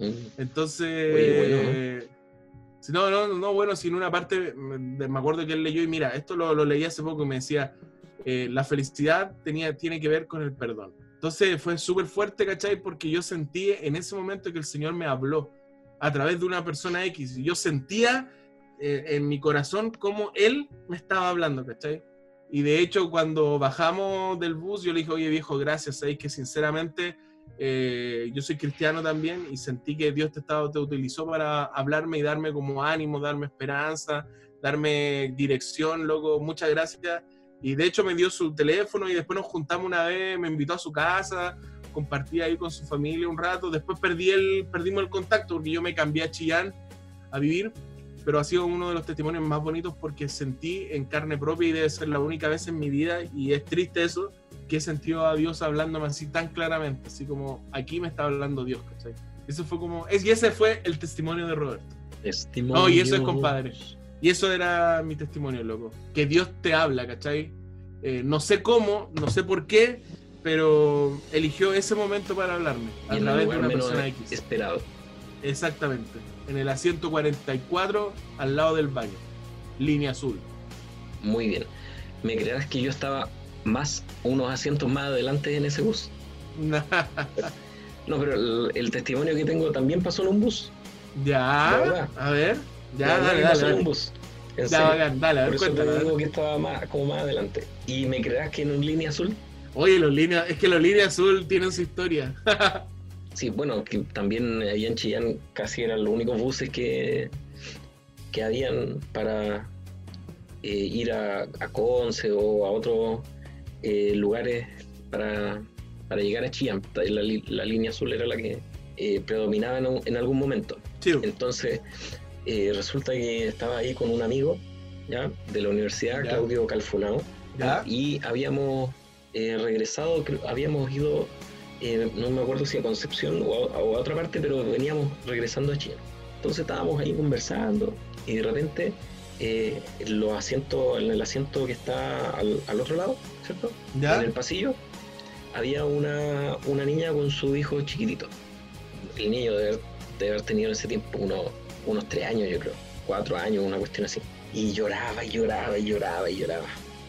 Mm. Entonces, Oye, bueno, si no, no, no, bueno, si en una parte me me acuerdo que él leyó y mira, esto lo, lo leí hace poco y me decía, eh, la felicidad tenía, tiene que ver con el perdón. Entonces fue súper fuerte, ¿cachai? Porque yo sentí en ese momento que el Señor me habló a través de una persona X. Y yo sentía eh, en mi corazón cómo Él me estaba hablando, ¿cachai? Y de hecho, cuando bajamos del bus, yo le dije, oye viejo, gracias, sabéis que sinceramente eh, yo soy cristiano también y sentí que Dios te, estaba, te utilizó para hablarme y darme como ánimo, darme esperanza, darme dirección, loco, muchas gracias. Y de hecho me dio su teléfono y después nos juntamos una vez, me invitó a su casa, compartí ahí con su familia un rato, después perdí el, perdimos el contacto porque yo me cambié a Chillán a vivir, pero ha sido uno de los testimonios más bonitos porque sentí en carne propia y debe ser la única vez en mi vida, y es triste eso, que he sentido a Dios hablándome así tan claramente, así como aquí me está hablando Dios, ¿cachai? Eso fue como, es, y ese fue el testimonio de Roberto. No, y eso es compadre. Y eso era mi testimonio, loco. Que Dios te habla, ¿cachai? Eh, no sé cómo, no sé por qué, pero eligió ese momento para hablarme a través de una persona X. esperado. Exactamente. En el asiento 44, al lado del baño. Línea azul. Muy bien. ¿Me creerás que yo estaba más, unos asientos más adelante en ese bus? No, pero el, el testimonio que tengo también pasó en un bus. Ya, a ver. Ya, dale, dale. pasó en un dale. bus. En Ya, bacán, dale, a Por ver, eso te cuéntame. digo que estaba más, como más adelante. ¿Y me creerás que en un línea azul? Oye, los líneas, es que los líneas azul tienen su historia. Sí, bueno, que también allá en Chillán casi eran los únicos buses que, que habían para eh, ir a, a Conce o a otros eh, lugares para, para llegar a Chillán. La, la línea azul era la que eh, predominaba en, un- en algún momento. Sí, Entonces, eh, resulta que estaba ahí con un amigo ¿ya? de la universidad, Ya. Claudio Calfunao, ya. y habíamos regresado, habíamos ido, no me acuerdo si a Concepción o a, o a otra parte, pero veníamos regresando a Chile. Entonces estábamos ahí conversando y de repente eh, los asientos, en el asiento que está al, al otro lado, ¿cierto? En el pasillo había una, una niña con su hijo chiquitito. El niño debe haber, debe haber tenido en ese tiempo unos, unos tres años, yo creo, cuatro años, una cuestión así. Y lloraba y lloraba y lloraba y lloraba.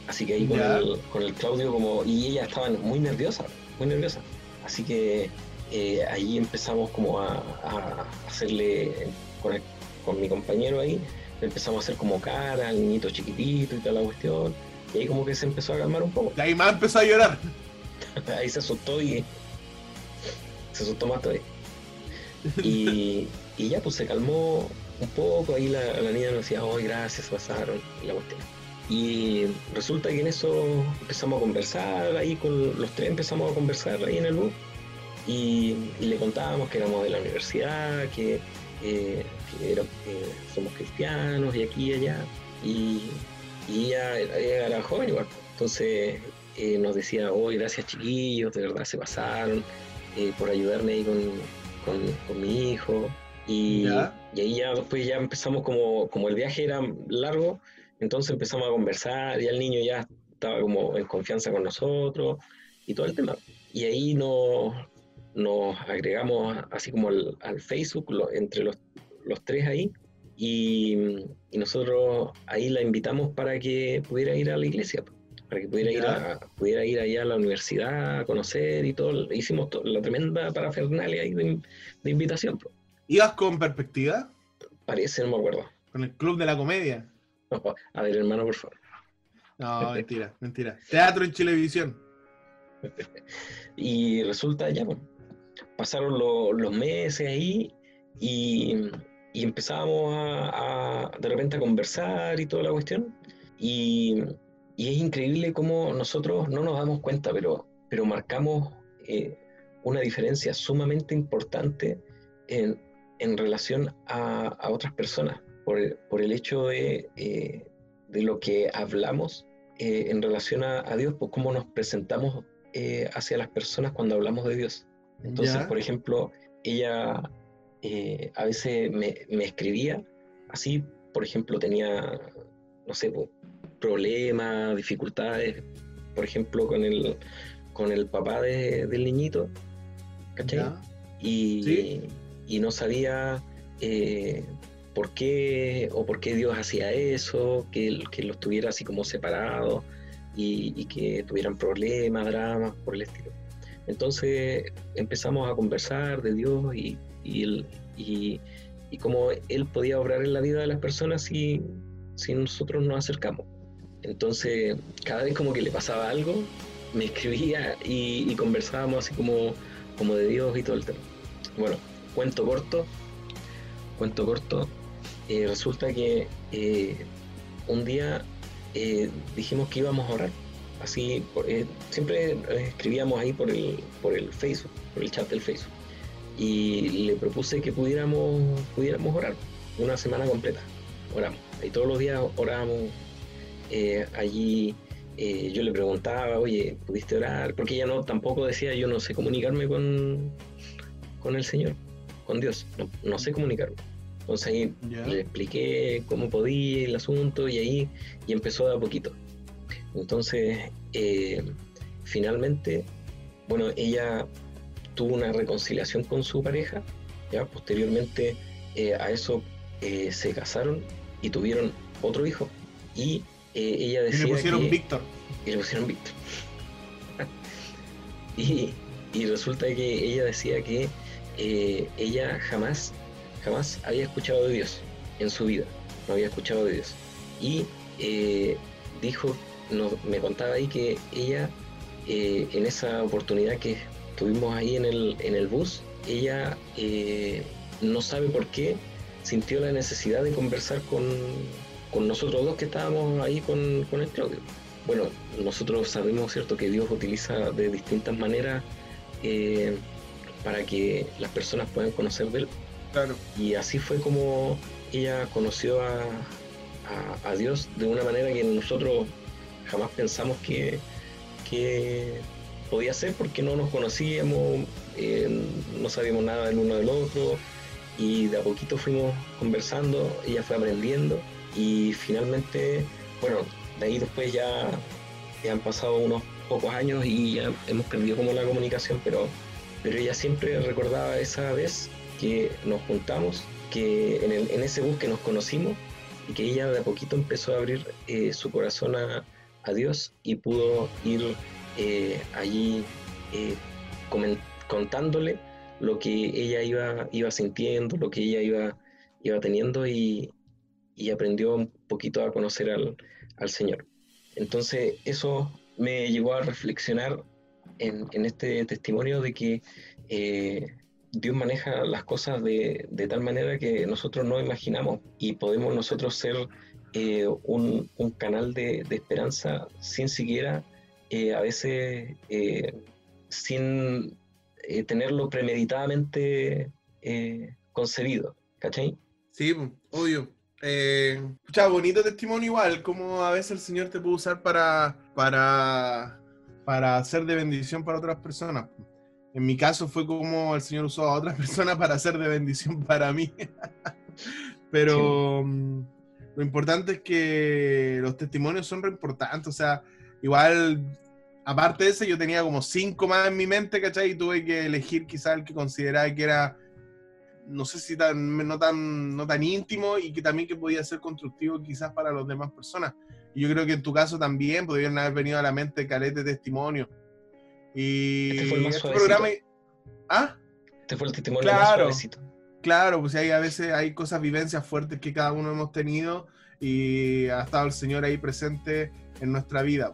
Así que ahí con el, con el Claudio como... Y ella estaba muy nerviosa, muy nerviosa. Así que eh, ahí empezamos como a, a hacerle, con, el- con mi compañero ahí, empezamos a hacer como cara al niñito chiquitito y toda la cuestión. Y ahí como que se empezó a calmar un poco. Y ahí más empezó a llorar. Ahí se asustó y se asustó más todavía. Y, y ya pues se calmó un poco, ahí la, la niña nos decía, oh gracias, pasaron, y la cuestión. Y resulta que en eso empezamos a conversar, ahí con los tres empezamos a conversar ahí en el bus, y, y le contábamos que éramos de la universidad, que, eh, que era- que somos cristianos y aquí y allá, y, y ella, ella era joven igual, entonces eh, nos decía, oh, gracias chiquillos, de verdad se pasaron eh, por ayudarme ahí con, con- con mi hijo. Y, Ya. y ahí ya después ya empezamos como, como el viaje era largo, entonces empezamos a conversar, y el niño ya estaba como en confianza con nosotros y todo el tema. Y ahí nos, nos agregamos así como al, al Facebook, lo- entre los, los tres ahí, y, y nosotros ahí la invitamos para que pudiera ir a la iglesia, para que pudiera ir, a, pudiera ir allá a la universidad a conocer y todo. Hicimos la tremenda parafernalia ahí de, de invitación. ¿Ibas con perspectiva? Parece, no me acuerdo. Con el club de la comedia. A ver, hermano, por favor. No, mentira, mentira. Teatro en Chilevisión. Y resulta ya, pues, pasaron lo- los meses ahí y, y empezábamos a, a, de repente a conversar y toda la cuestión. Y, y es increíble cómo nosotros no nos damos cuenta, pero, pero marcamos eh, una diferencia sumamente importante en, en relación a, a otras personas, por el, por el hecho de, eh, de lo que hablamos eh, en relación a, a Dios, pues cómo nos presentamos eh, hacia las personas cuando hablamos de Dios. Entonces, Ya. por ejemplo, ella eh, a veces me, me escribía así, por ejemplo, tenía, no sé, problemas, dificultades, por ejemplo, con el, con el papá de- del niñito, ¿cachai? Y, Sí. y no sabía eh, por qué o por qué Dios hacía eso, que, que los tuviera así como separados y, y que tuvieran problemas, dramas, por el estilo. Entonces empezamos a conversar de Dios y, y, el- y- y cómo Él podía obrar en la vida de las personas si, si nosotros nos acercamos. Entonces, cada vez como que le pasaba algo, me escribía y, conversábamos así como, como de Dios y todo el tema. Bueno, cuento corto, cuento corto. eh, resulta que eh, un día eh, dijimos que íbamos a orar. Así, siempre escribíamos ahí por el, por el Facebook, por el chat del Facebook. Y le propuse que pudiéramos, pudiéramos orar una semana completa. Oramos. Y todos los días orábamos. eh, allí eh, yo le preguntaba, oye, ¿pudiste orar? Porque ella no tampoco decía, yo no sé comunicarme con, con el Señor, con Dios, no, no sé comunicarme. Entonces ahí le expliqué cómo podía el asunto y ahí y empezó de a poquito. Entonces, eh, finalmente, bueno, ella tuvo una reconciliación con su pareja, ya posteriormente eh, a eso eh, se casaron y tuvieron otro hijo y eh, ella Y decía le pusieron que- Víctor. y le pusieron Víctor. y, y resulta que ella decía que ella jamás, jamás había escuchado de Dios en su vida, no había escuchado de Dios. Y dijo, no, me contaba ahí que ella, en esa oportunidad que tuvimos ahí en el, en el bus, ella eh, no sabe por qué sintió la necesidad de conversar con, con nosotros dos que estábamos ahí con, con el Claudio. Bueno, nosotros sabemos, ¿cierto?, que Dios utiliza de distintas maneras eh, para que las personas puedan conocer de Él. Claro. Y así fue como ella conoció a, a- a Dios de una manera que nosotros jamás pensamos que, que podía ser porque no nos conocíamos, eh, no sabíamos nada del uno del otro y de a poquito fuimos conversando, ella fue aprendiendo y finalmente, bueno, de ahí después ya, han pasado unos pocos años y ya hemos perdido como la comunicación, pero, pero ella siempre recordaba esa vez que nos juntamos, que en ese bus que nos conocimos y que ella de a poquito empezó a abrir eh, su corazón a, a Dios y pudo ir eh, allí eh, contándole lo que ella iba, iba sintiendo, lo que ella iba, iba teniendo y, aprendió un poquito a conocer al, al Señor. Entonces eso me llevó a reflexionar en, este testimonio de que eh, Dios maneja las cosas de, de tal manera que nosotros no imaginamos y podemos nosotros ser un, un canal de, de esperanza sin siquiera eh, a veces eh, sin eh, tenerlo premeditadamente eh, concebido, ¿cachai? Sí, obvio. Eh, pucha, bonito testimonio igual, como a veces el Señor te puede usar para, para, para hacer de bendición para otras personas. En mi caso fue como el Señor usó a otras personas para hacer de bendición para mí. Pero mm, lo importante es que los testimonios son re importantes. O sea, igual, aparte de ese, yo tenía como cinco más en mi mente, ¿cachai? Y tuve que elegir quizá el que consideraba que era no sé si tan, no tan, no tan íntimo y que también que podía ser constructivo quizás para las demás personas. Y yo creo que en tu caso también podrían haber venido a la mente calete testimonios. Y Este fue el más este programa... ¿Ah? Este fue el testimonio más Claro. suavecito. Claro, pues hay a veces hay cosas, vivencias fuertes que cada uno hemos tenido y ha estado el Señor ahí presente en nuestra vida.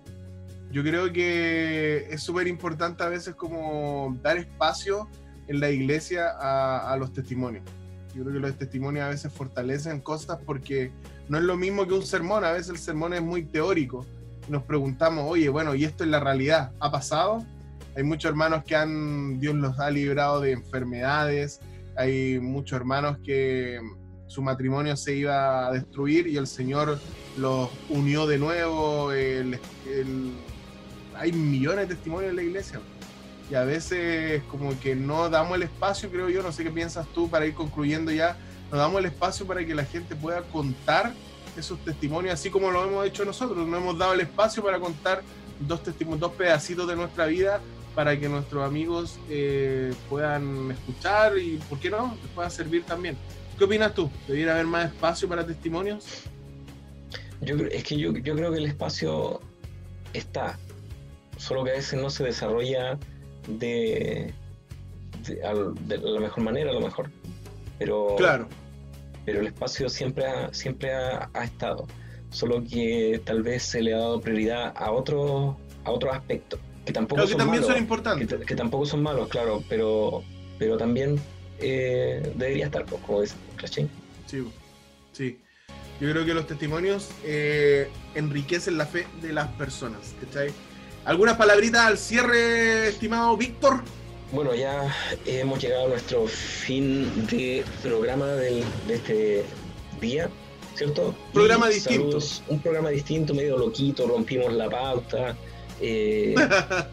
Yo creo que es súper importante a veces como dar espacio en la iglesia a, a los testimonios. Yo creo que los testimonios a veces fortalecen cosas porque no es lo mismo que un sermón, a veces el sermón es muy teórico. Nos preguntamos, oye, bueno, ¿y esto en la realidad ha pasado? Hay muchos hermanos que han, Dios los ha librado de enfermedades, hay muchos hermanos que su matrimonio se iba a destruir y el Señor los unió de nuevo. hay millones de testimonios en la iglesia. y a veces como que no damos el espacio, creo yo, no sé qué piensas tú para ir concluyendo ya, no damos el espacio para que la gente pueda contar esos testimonios, así como lo hemos hecho nosotros, no hemos dado el espacio para contar dos testimonios, dos pedacitos de nuestra vida para que nuestros amigos eh, puedan escuchar y, ¿por qué no?, les pueda servir también. ¿Qué opinas tú? ¿Debiera haber más espacio para testimonios? Yo, es que yo, yo creo que el espacio está, solo que a veces no se desarrolla de, de, al- de la mejor manera, a lo mejor. Pero, Claro, pero el espacio siempre ha, siempre ha, ha estado, solo que tal vez se le ha dado prioridad a otros a otros aspectos, que tampoco que son también malos, son que, importantes. t- que tampoco son malos, claro, pero, pero también eh, debería estar, pues, como dicen, ¿cachai? Sí, sí. Yo creo que los testimonios eh, enriquecen la fe de las personas. ¿cachai? ¿Algunas palabritas al cierre, estimado Víctor? Bueno, ya hemos llegado a nuestro fin de programa del- de este día, ¿cierto? Programa Y distinto. saludos, un programa distinto, medio loquito, rompimos la pauta. eh,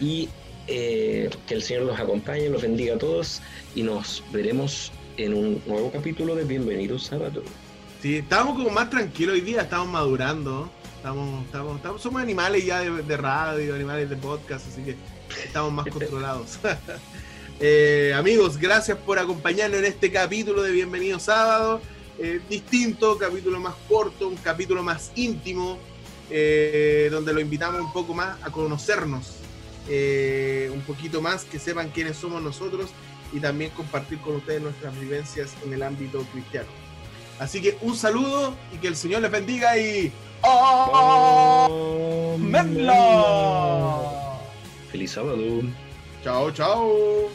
y eh, que el Señor los acompañe, los bendiga a todos y nos veremos en un nuevo capítulo de Bienvenidos Sábado. Sí, estábamos como más tranquilos hoy día, estamos madurando. Estamos, estamos, estamos- somos animales ya de, de radio, animales de podcast, así que estamos más controlados. Eh, amigos, gracias por acompañarnos en este capítulo de Bienvenido Sábado. Eh, distinto, capítulo más corto, un capítulo más íntimo, eh, donde lo invitamos un poco más a conocernos, eh, un poquito más, que sepan quiénes somos nosotros y también compartir con ustedes nuestras vivencias en el ámbito cristiano. Así que un saludo y que el Señor les bendiga y ¡Amenla! Feliz sábado. Chao, chao.